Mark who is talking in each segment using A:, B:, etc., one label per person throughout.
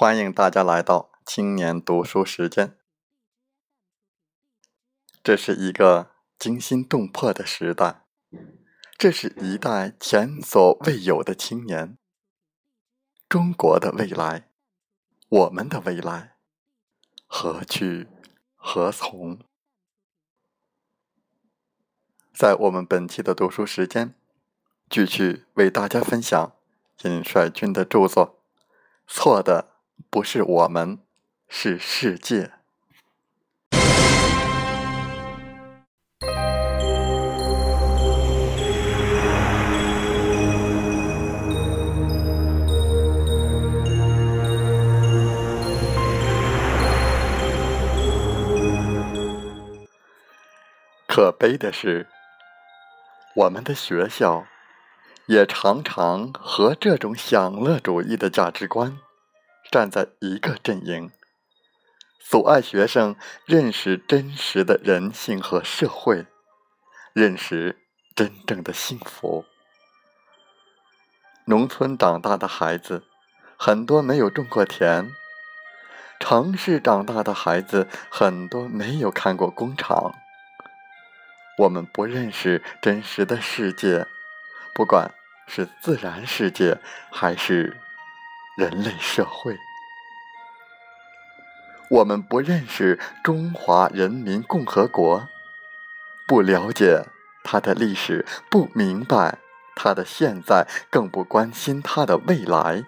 A: 欢迎大家来到青年读书时间。这是一个惊心动魄的时代，这是一代前所未有的青年。中国的未来，我们的未来，何去何从？在我们本期的读书时间，继续为大家分享尹帅军的著作《错的》。不是我们，是世界。可悲的是，我们的学校也常常和这种享乐主义的价值观。站在一个阵营，阻碍学生认识真实的人性和社会，认识真正的幸福。农村长大的孩子，很多没有种过田；城市长大的孩子，很多没有看过工厂。我们不认识真实的世界，不管是自然世界还是。人类社会，我们不认识中华人民共和国，不了解它的历史，不明白它的现在，更不关心它的未来。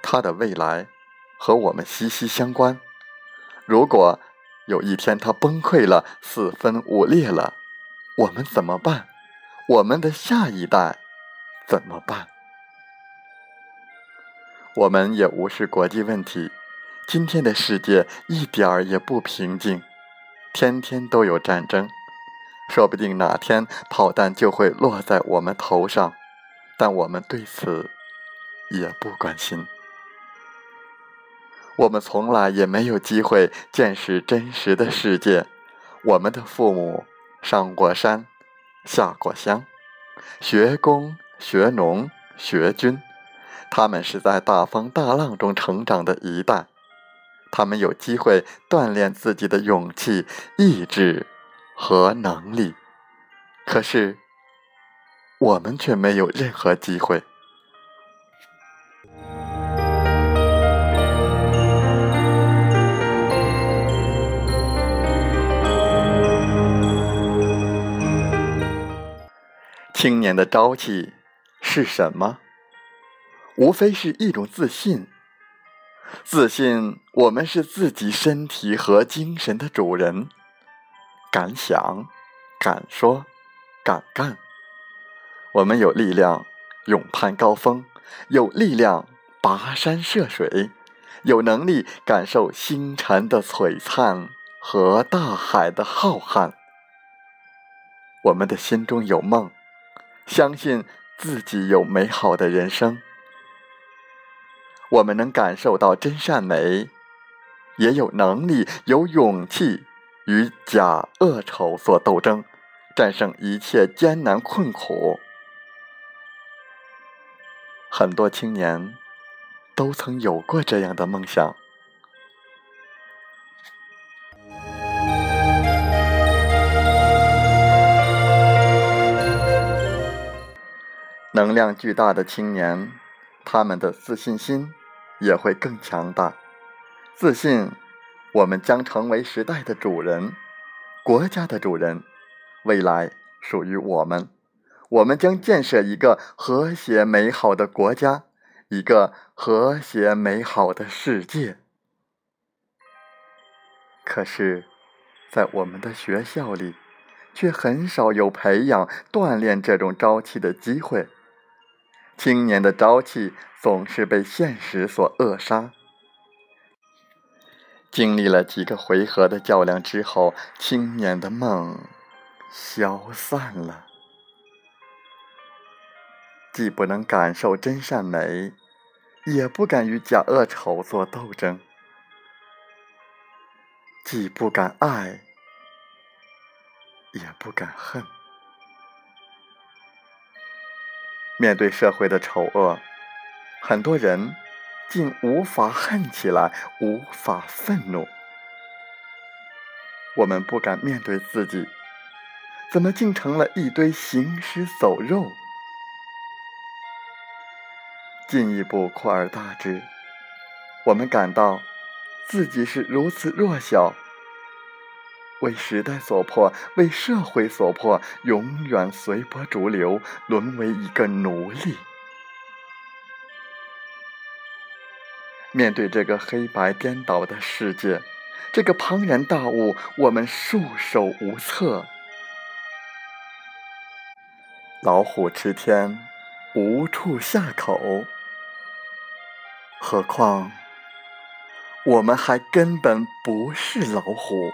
A: 它的未来和我们息息相关。如果有一天它崩溃了，四分五裂了，我们怎么办？我们的下一代怎么办？我们也无视国际问题。今天的世界一点儿也不平静，天天都有战争，说不定哪天炮弹就会落在我们头上，但我们对此也不关心。我们从来也没有机会见识真实的世界。我们的父母上过山，下过乡，学工、学农、学军。他们是在大风大浪中成长的一代，他们有机会锻炼自己的勇气、意志和能力，可是我们却没有任何机会。青年的朝气是什么？无非是一种自信，自信我们是自己身体和精神的主人，敢想，敢说，敢干。我们有力量勇攀高峰，有力量跋山涉水，有能力感受星辰的璀璨和大海的浩瀚。我们的心中有梦，相信自己有美好的人生。我们能感受到真善美，也有能力、有勇气与假恶丑所斗争，战胜一切艰难困苦。很多青年都曾有过这样的梦想。能量巨大的青年，他们的自信心。也会更强大，自信，我们将成为时代的主人，国家的主人，未来属于我们，我们将建设一个和谐美好的国家，一个和谐美好的世界。可是，在我们的学校里，却很少有培养、锻炼这种朝气的机会。青年的朝气总是被现实所扼杀。经历了几个回合的较量之后，青年的梦消散了。既不能感受真善美，也不敢与假恶丑做斗争；既不敢爱，也不敢恨。面对社会的丑恶，很多人竟无法恨起来，无法愤怒。我们不敢面对自己，怎么竟成了一堆行尸走肉？进一步扩而大之，我们感到自己是如此弱小，为时代所迫，为社会所迫，永远随波逐流，沦为一个奴隶。面对这个黑白颠倒的世界。这个庞然大物，我们束手无策。老虎吃天，无处下口。何况，我们还根本不是老虎。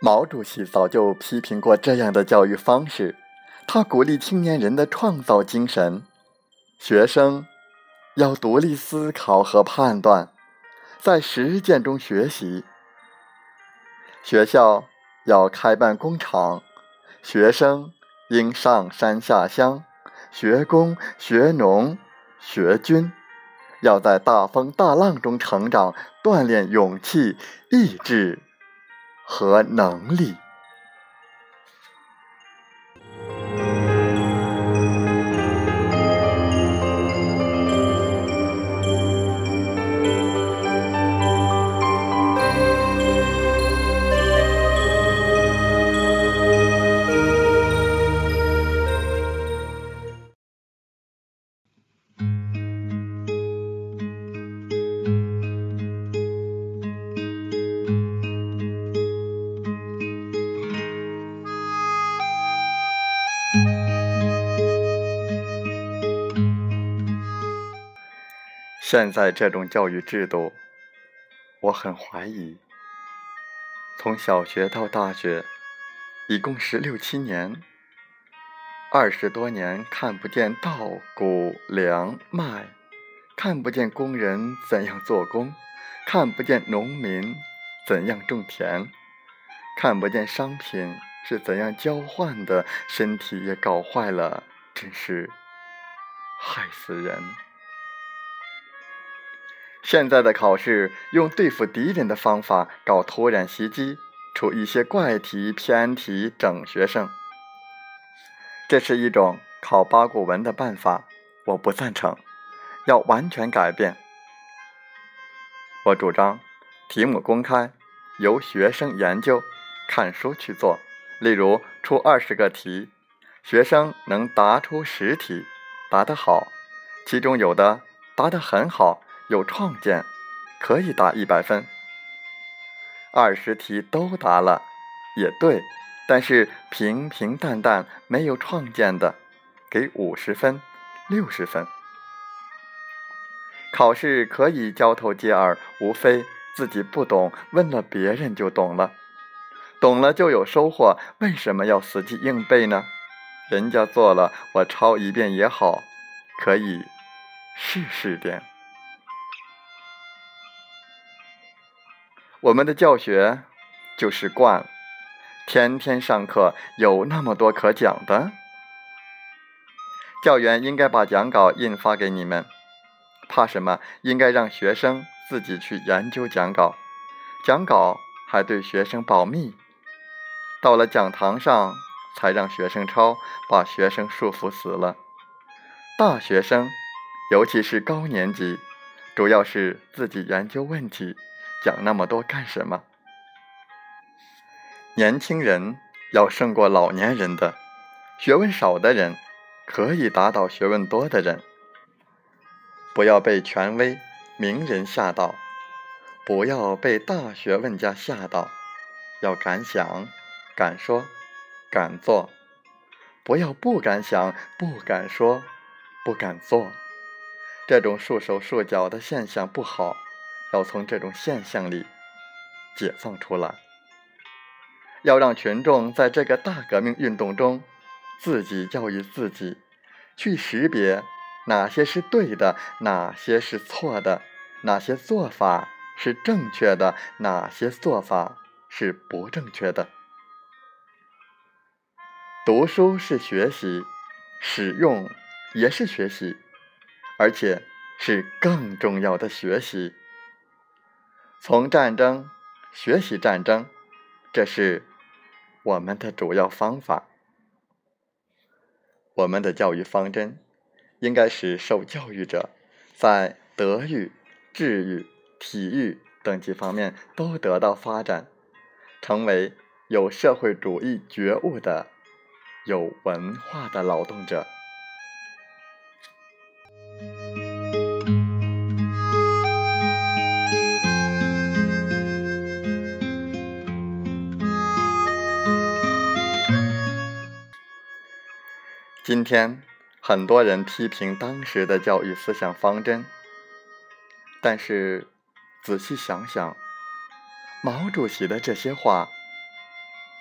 A: 毛主席早就批评过这样的教育方式，他鼓励青年人的创造精神，学生要独立思考和判断，在实践中学习。学校要开办工厂，学生应上山下乡，学工学农学军，要在大风大浪中成长，锻炼勇气意志。和能力。现在这种教育制度，我很怀疑。从小学到大学，一共十六七年，二十多年看不见稻谷粮麦，看不见工人怎样做工，看不见农民怎样种田，看不见商品是怎样交换的，身体也搞坏了，真是害死人。现在的考试用对付敌人的方法搞突然袭击，出一些怪题、偏题整学生，这是一种考八股文的办法，我不赞成，要完全改变。我主张题目公开，由学生研究，看书去做。例如出二十个题，学生能答出十题，答得好，其中有的答得很好。有创建，可以答一百分。二十题都答了，也对，但是平平淡淡没有创建的，给五十分、六十分。考试可以交头接耳，无非自己不懂，问了别人就懂了，懂了就有收获。为什么要死记硬背呢？人家做了，我抄一遍也好，可以试试点。我们的教学就是惯了，天天上课有那么多可讲的。教员应该把讲稿印发给你们，怕什么？应该让学生自己去研究讲稿，讲稿还对学生保密。到了讲堂上才让学生抄，把学生束缚死了。大学生，尤其是高年级，主要是自己研究问题。讲那么多干什么？年轻人要胜过老年人的，学问少的人可以打倒学问多的人。不要被权威名人吓到，不要被大学问家吓到，要敢想、敢说、敢做，不要不敢想、不敢说、不敢做。这种束手束脚的现象不好。要从这种现象里解放出来，要让群众在这个大革命运动中自己教育自己，去识别哪些是对的，哪些是错的，哪些做法是正确的，哪些做法是不正确的。读书是学习，使用也是学习，而且是更重要的学习。从战争学习战争，这是我们的主要方法。我们的教育方针应该使受教育者在德育、智育、体育等几方面都得到发展，成为有社会主义觉悟的、有文化的劳动者。今天，很多人批评当时的教育思想方针，但是仔细想想，毛主席的这些话，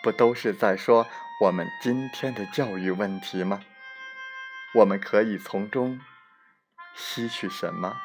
A: 不都是在说我们今天的教育问题吗？我们可以从中吸取什么？